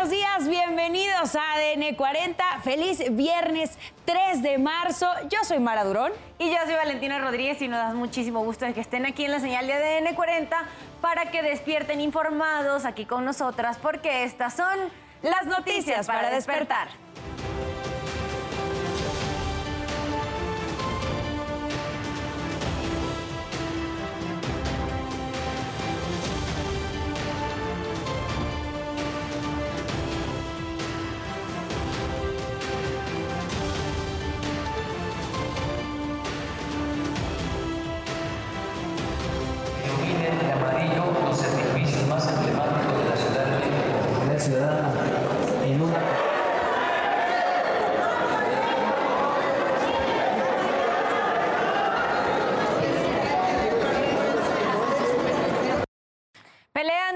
buenos días, bienvenidos a ADN 40. Feliz viernes 3 de marzo. Yo soy Mara Durón. Y yo soy Valentina Rodríguez y nos da muchísimo gusto de que estén aquí en la señal de ADN 40 para que despierten informados aquí con nosotras porque estas son las noticias, para, despertar.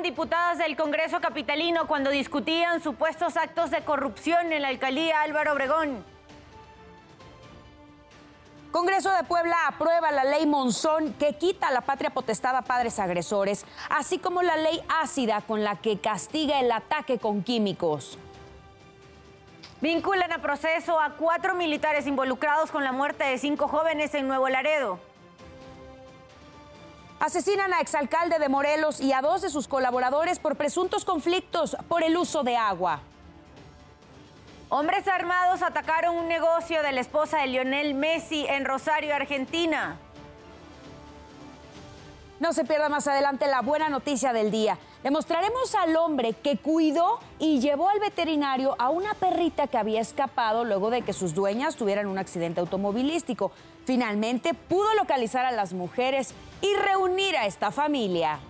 Diputadas del Congreso Capitalino cuando discutían supuestos actos de corrupción en la alcaldía Álvaro Obregón. Congreso de Puebla aprueba la ley Monzón que quita la patria potestad a padres agresores, así como la ley ácida con la que castiga el ataque con químicos. Vinculan a proceso a cuatro militares involucrados con la muerte de cinco jóvenes en Nuevo Laredo. Asesinan a exalcalde de Morelos y a dos de sus colaboradores por presuntos conflictos por el uso de agua. Hombres armados atacaron un negocio de la esposa de Lionel Messi en Rosario, Argentina. No se pierda más adelante la buena noticia del día. Demostraremos al hombre que cuidó y llevó al veterinario a una perrita que había escapado luego de que sus dueñas tuvieran un accidente automovilístico. Finalmente pudo localizar a las mujeres y reunir a esta familia.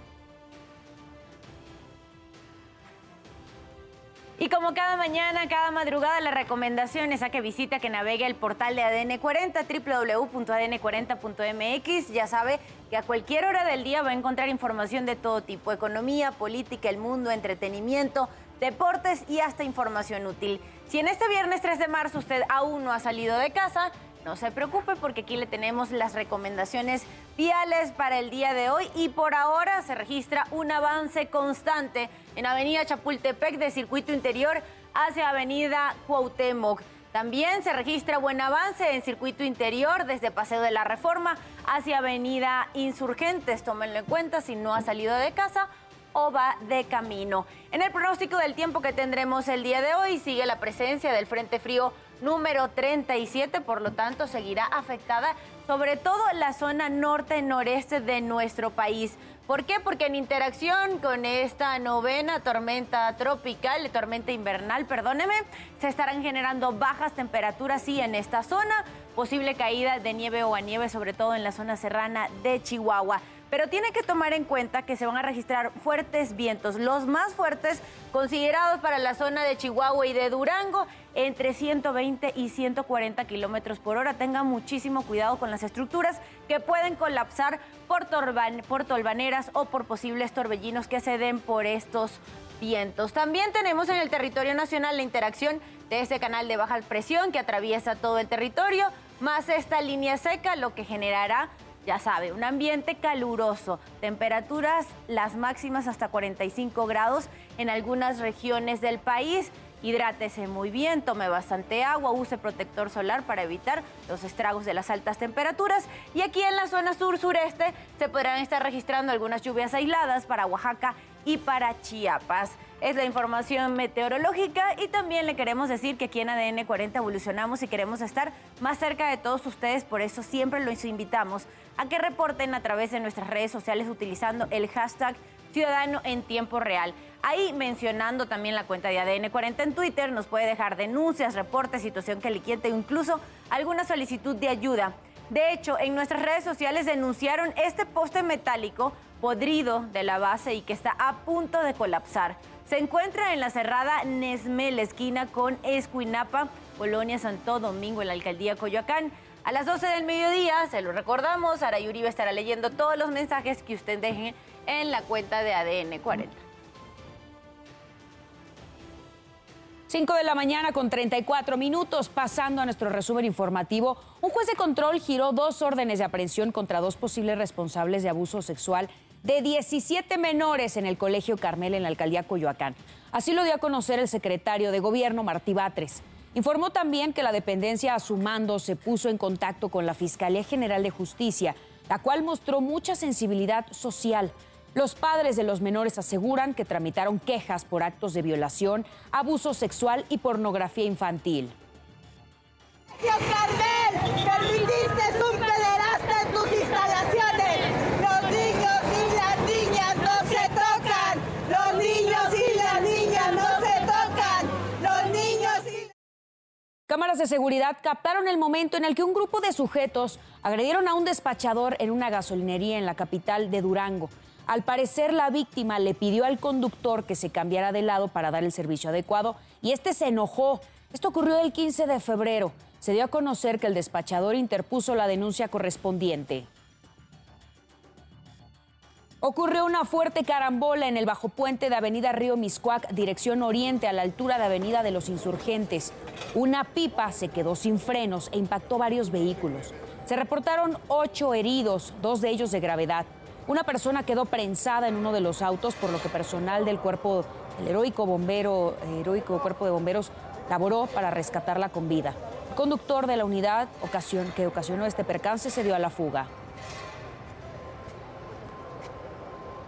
Y como cada mañana, cada madrugada, la recomendación es a que visite, que navegue el portal de ADN 40, www.adn40.mx. Ya sabe que a cualquier hora del día va a encontrar información de todo tipo, economía, política, el mundo, entretenimiento, deportes y hasta información útil. Si en este viernes 3 de marzo usted aún no ha salido de casa, no se preocupe porque aquí le tenemos las recomendaciones viales para el día de hoy y por ahora se registra un avance constante en Avenida Chapultepec de Circuito Interior hacia Avenida Cuauhtémoc. También se registra buen avance en circuito interior desde Paseo de la Reforma hacia Avenida Insurgentes. Tómenlo en cuenta si no ha salido de casa o va de camino. En el pronóstico del tiempo que tendremos el día de hoy sigue la presencia del Frente Frío número 37, por lo tanto seguirá afectada sobre todo la zona norte-noreste de nuestro país. ¿Por qué? Porque en interacción con esta novena tormenta tropical, tormenta invernal, perdóneme, se estarán generando bajas temperaturas, sí, en esta zona, posible caída de nieve o a nieve, sobre todo en la zona serrana de Chihuahua. Pero tiene que tomar en cuenta que se van a registrar fuertes vientos, los más fuertes considerados para la zona de Chihuahua y de Durango, entre 120 y 140 kilómetros por hora. Tenga muchísimo cuidado con las estructuras que pueden colapsar por, por tolvaneras o por posibles torbellinos que se den por estos vientos. También tenemos en el territorio nacional la interacción de ese canal de baja presión que atraviesa todo el territorio, más esta línea seca, lo que generará ya sabe, un ambiente caluroso, temperaturas las máximas hasta 45 grados en algunas regiones del país. Hidrátese muy bien, tome bastante agua, use protector solar para evitar los estragos de las altas temperaturas. Y aquí en la zona sur-sureste se podrán estar registrando algunas lluvias aisladas para Oaxaca y para Chiapas. Es la información meteorológica y también le queremos decir que aquí en ADN 40 evolucionamos y queremos estar más cerca de todos ustedes, por eso siempre los invitamos a que reporten a través de nuestras redes sociales utilizando el hashtag Ciudadano en Tiempo Real. Ahí mencionando también la cuenta de ADN 40 en Twitter, nos puede dejar denuncias, reportes, situación que le incluso alguna solicitud de ayuda. De hecho, en nuestras redes sociales denunciaron este poste metálico podrido de la base y que está a punto de colapsar. Se encuentra en la cerrada Nesme, la esquina con Escuinapa, Colonia Santo Domingo, en la alcaldía Coyoacán. A las 12 del mediodía, se lo recordamos, Arayuri va a estar leyendo todos los mensajes que usted deje en la cuenta de ADN 40. 5 de la mañana con 34 minutos, pasando a nuestro resumen informativo, un juez de control giró dos órdenes de aprehensión contra dos posibles responsables de abuso sexual de 17 menores en el Colegio Carmel en la alcaldía Coyoacán. Así lo dio a conocer el secretario de Gobierno, Martí Batres. Informó también que la dependencia a su mando se puso en contacto con la Fiscalía General de Justicia, la cual mostró mucha sensibilidad social. Los padres de los menores aseguran que tramitaron quejas por actos de violación, abuso sexual y pornografía infantil. Carmel, permitiste un pederasta en tus instalaciones. Los niños y las niñas no se tocan. Los niños y las niñas no se tocan. Los niños y... Cámaras de seguridad captaron el momento en el que un grupo de sujetos agredieron a un despachador en una gasolinería en la capital de Durango. Al parecer, la víctima le pidió al conductor que se cambiara de lado para dar el servicio adecuado y este se enojó. Esto ocurrió el 15 de febrero se dio a conocer que el despachador interpuso la denuncia correspondiente. Ocurrió una fuerte carambola en el bajo puente de Avenida Río Miscuac, dirección oriente, a la altura de Avenida de los Insurgentes. Una pipa se quedó sin frenos e impactó varios vehículos. Se reportaron ocho heridos, dos de ellos de gravedad. Una persona quedó prensada en uno de los autos, por lo que personal del cuerpo, el heroico bombero, heroico cuerpo de bomberos, laboró para rescatarla con vida conductor de la unidad que ocasionó este percance se dio a la fuga.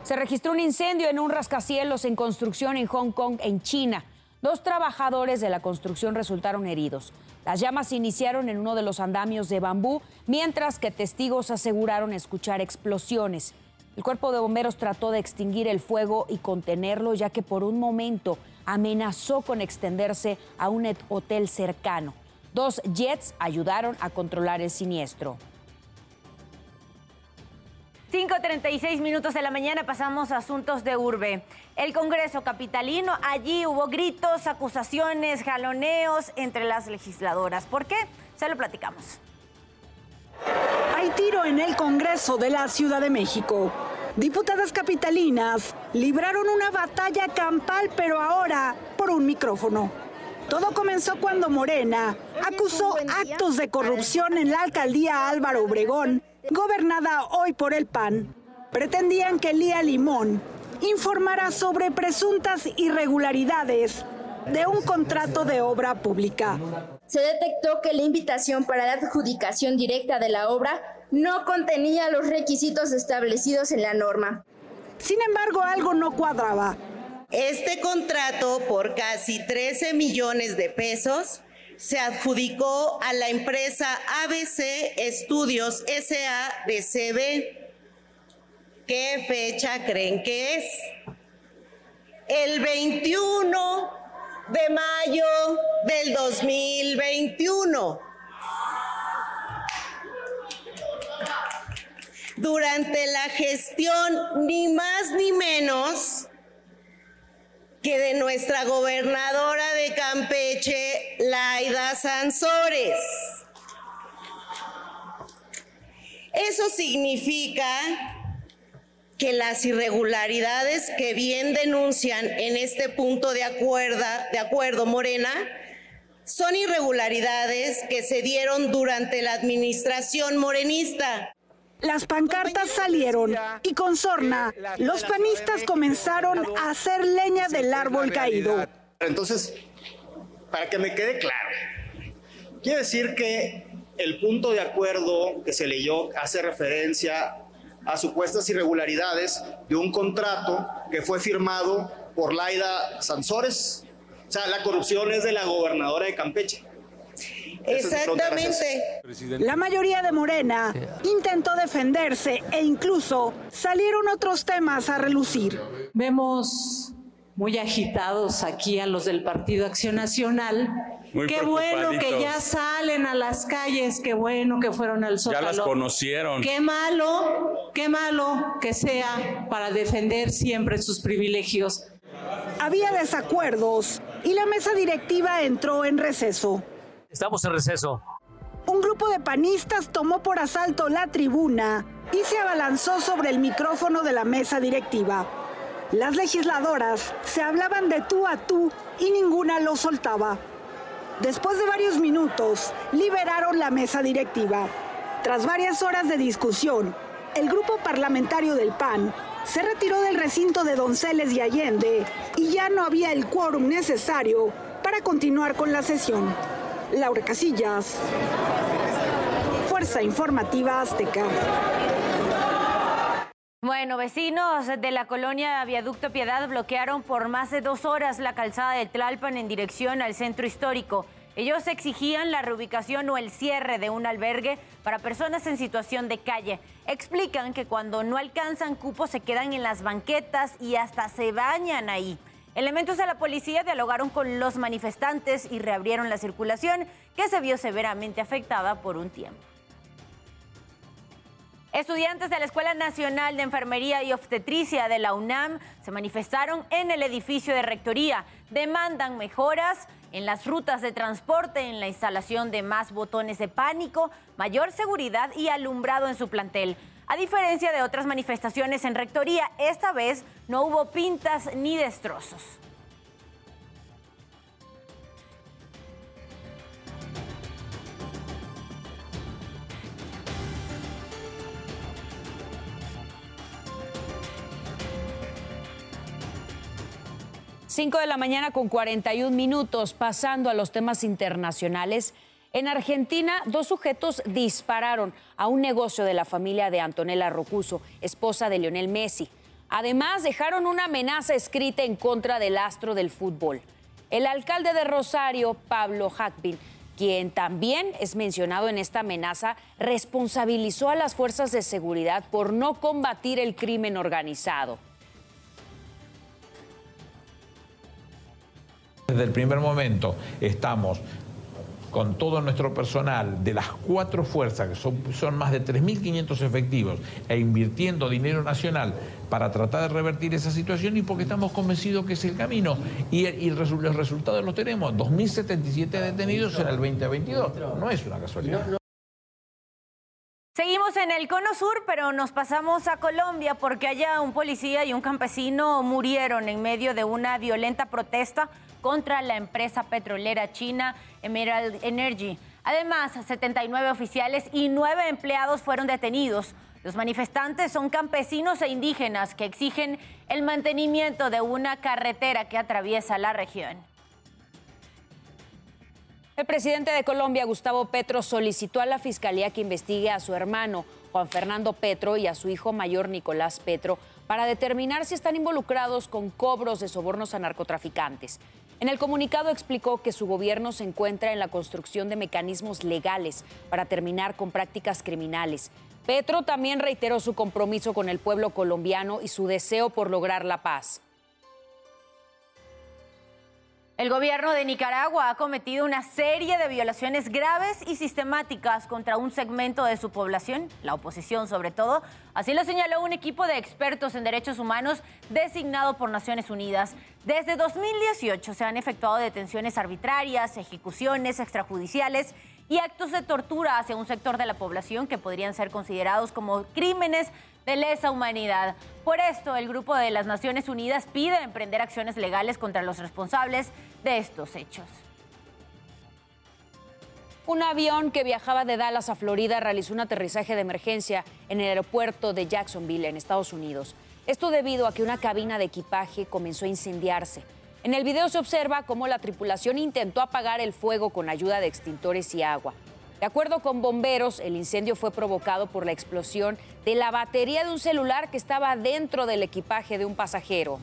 Se registró un incendio en un rascacielos en construcción en Hong Kong, en China. Dos trabajadores de la construcción resultaron heridos. Las llamas iniciaron en uno de los andamios de bambú, mientras que testigos aseguraron escuchar explosiones. El cuerpo de bomberos trató de extinguir el fuego y contenerlo, ya que por un momento amenazó con extenderse a un hotel cercano. Dos jets ayudaron a controlar el siniestro. 5.36 minutos de la mañana pasamos a asuntos de urbe. El Congreso Capitalino, allí hubo gritos, acusaciones, jaloneos entre las legisladoras. ¿Por qué? Se lo platicamos. Hay tiro en el Congreso de la Ciudad de México. Diputadas capitalinas libraron una batalla campal, pero ahora por un micrófono. Todo comenzó cuando Morena acusó actos de corrupción en la alcaldía Álvaro Obregón, gobernada hoy por el PAN. Pretendían que Lía Limón informara sobre presuntas irregularidades de un contrato de obra pública. Se detectó que la invitación para la adjudicación directa de la obra no contenía los requisitos establecidos en la norma. Sin embargo, algo no cuadraba. Este contrato por casi 13 millones de pesos se adjudicó a la empresa ABC Estudios SA de CB. ¿Qué fecha creen que es? El 21 de mayo del 2021. Durante la gestión, ni más ni menos que de nuestra gobernadora de Campeche, Laida Sansores. Eso significa que las irregularidades que bien denuncian en este punto de, de acuerdo Morena son irregularidades que se dieron durante la administración morenista. Las pancartas salieron y con sorna los panistas comenzaron a hacer leña del árbol caído. Entonces, para que me quede claro, quiere decir que el punto de acuerdo que se leyó hace referencia a supuestas irregularidades de un contrato que fue firmado por Laida Sansores. O sea, la corrupción es de la gobernadora de Campeche. Exactamente. La mayoría de Morena intentó defenderse e incluso salieron otros temas a relucir. Vemos muy agitados aquí a los del Partido Acción Nacional. qué bueno que ya salen a las calles, qué bueno que fueron al Zócalo. Ya las conocieron. Qué malo, qué malo que sea para defender siempre sus privilegios. Había desacuerdos y la mesa directiva entró en receso. Estamos en receso. Un grupo de panistas tomó por asalto la tribuna y se abalanzó sobre el micrófono de la mesa directiva. Las legisladoras se hablaban de tú a tú y ninguna lo soltaba. Después de varios minutos, liberaron la mesa directiva. Tras varias horas de discusión, el grupo parlamentario del PAN se retiró del recinto de Donceles y Allende y ya no había el quórum necesario para continuar con la sesión. Laura Casillas, Fuerza Informativa Azteca. Bueno, vecinos de la colonia Viaducto Piedad bloquearon por más de dos horas la calzada de Tlalpan en dirección al centro histórico. Ellos exigían la reubicación o el cierre de un albergue para personas en situación de calle. Explican que cuando no alcanzan cupos se quedan en las banquetas y hasta se bañan ahí. Elementos de la policía dialogaron con los manifestantes y reabrieron la circulación que se vio severamente afectada por un tiempo. Estudiantes de la Escuela Nacional de Enfermería y Obstetricia de la UNAM se manifestaron en el edificio de rectoría. Demandan mejoras en las rutas de transporte, en la instalación de más botones de pánico, mayor seguridad y alumbrado en su plantel. A diferencia de otras manifestaciones en rectoría, esta vez no hubo pintas ni destrozos. 5 de la mañana con 41 minutos, pasando a los temas internacionales. En Argentina, dos sujetos dispararon a un negocio de la familia de Antonella Rocuso, esposa de Lionel Messi. Además, dejaron una amenaza escrita en contra del astro del fútbol. El alcalde de Rosario, Pablo Hackpin, quien también es mencionado en esta amenaza, responsabilizó a las fuerzas de seguridad por no combatir el crimen organizado. Desde el primer momento estamos con todo nuestro personal de las cuatro fuerzas, que son, más de 3.500 efectivos, e invirtiendo dinero nacional para tratar de revertir esa situación y porque estamos convencidos que es el camino. Y, los resultados los tenemos, 2.077 detenidos en el 2022. No es una casualidad. Seguimos en el cono sur, pero nos pasamos a Colombia porque allá un policía y un campesino murieron en medio de una violenta protesta contra la empresa petrolera china Emerald Energy. Además, 79 oficiales y 9 empleados fueron detenidos. Los manifestantes son campesinos e indígenas que exigen el mantenimiento de una carretera que atraviesa la región. El presidente de Colombia, Gustavo Petro, solicitó a la Fiscalía que investigue a su hermano, Juan Fernando Petro, y a su hijo mayor, Nicolás Petro, para determinar si están involucrados con cobros de sobornos a narcotraficantes. En el comunicado explicó que su gobierno se encuentra en la construcción de mecanismos legales para terminar con prácticas criminales. Petro también reiteró su compromiso con el pueblo colombiano y su deseo por lograr la paz. El gobierno de Nicaragua ha cometido una serie de violaciones graves y sistemáticas contra un segmento de su población, la oposición sobre todo. Así lo señaló un equipo de expertos en derechos humanos designado por Naciones Unidas. Desde 2018 se han efectuado detenciones arbitrarias, ejecuciones extrajudiciales y actos de tortura hacia un sector de la población que podrían ser considerados como crímenes de lesa humanidad. Por esto, el Grupo de las Naciones Unidas pide emprender acciones legales contra los responsables de estos hechos. Un avión que viajaba de Dallas a Florida realizó un aterrizaje de emergencia en el aeropuerto de Jacksonville, en Estados Unidos. Esto debido a que una cabina de equipaje comenzó a incendiarse. En el video se observa cómo la tripulación intentó apagar el fuego con ayuda de extintores y agua. De acuerdo con bomberos, el incendio fue provocado por la explosión de la batería de un celular que estaba dentro del equipaje de un pasajero.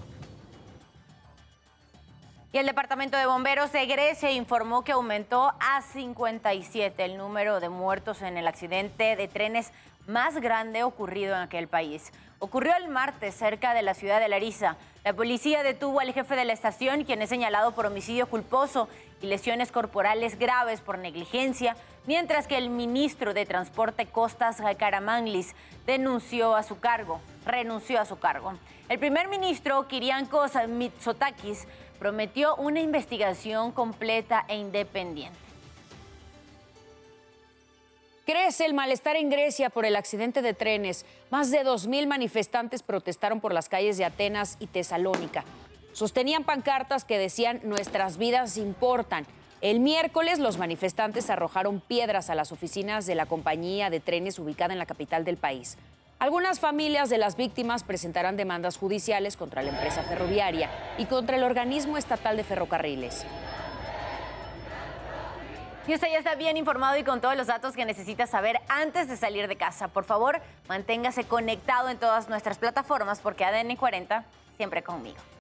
Y el Departamento de Bomberos de Grecia informó que aumentó a 57 el número de muertos en el accidente de trenes más grande ocurrido en aquel país. Ocurrió el martes cerca de la ciudad de Larissa. La policía detuvo al jefe de la estación, quien es señalado por homicidio culposo y lesiones corporales graves por negligencia, mientras que el ministro de Transporte Costas Karamanlis denunció a su cargo, renunció a su cargo. El primer ministro Kiriankos Mitsotakis prometió una investigación completa e independiente. Crece el malestar en Grecia por el accidente de trenes. Más de 2.000 manifestantes protestaron por las calles de Atenas y Tesalónica. Sostenían pancartas que decían nuestras vidas importan. El miércoles los manifestantes arrojaron piedras a las oficinas de la compañía de trenes ubicada en la capital del país. Algunas familias de las víctimas presentarán demandas judiciales contra la empresa ferroviaria y contra el organismo estatal de ferrocarriles. Y usted ya está bien informado y con todos los datos que necesita saber antes de salir de casa. Por favor, manténgase conectado en todas nuestras plataformas porque ADN 40 siempre conmigo.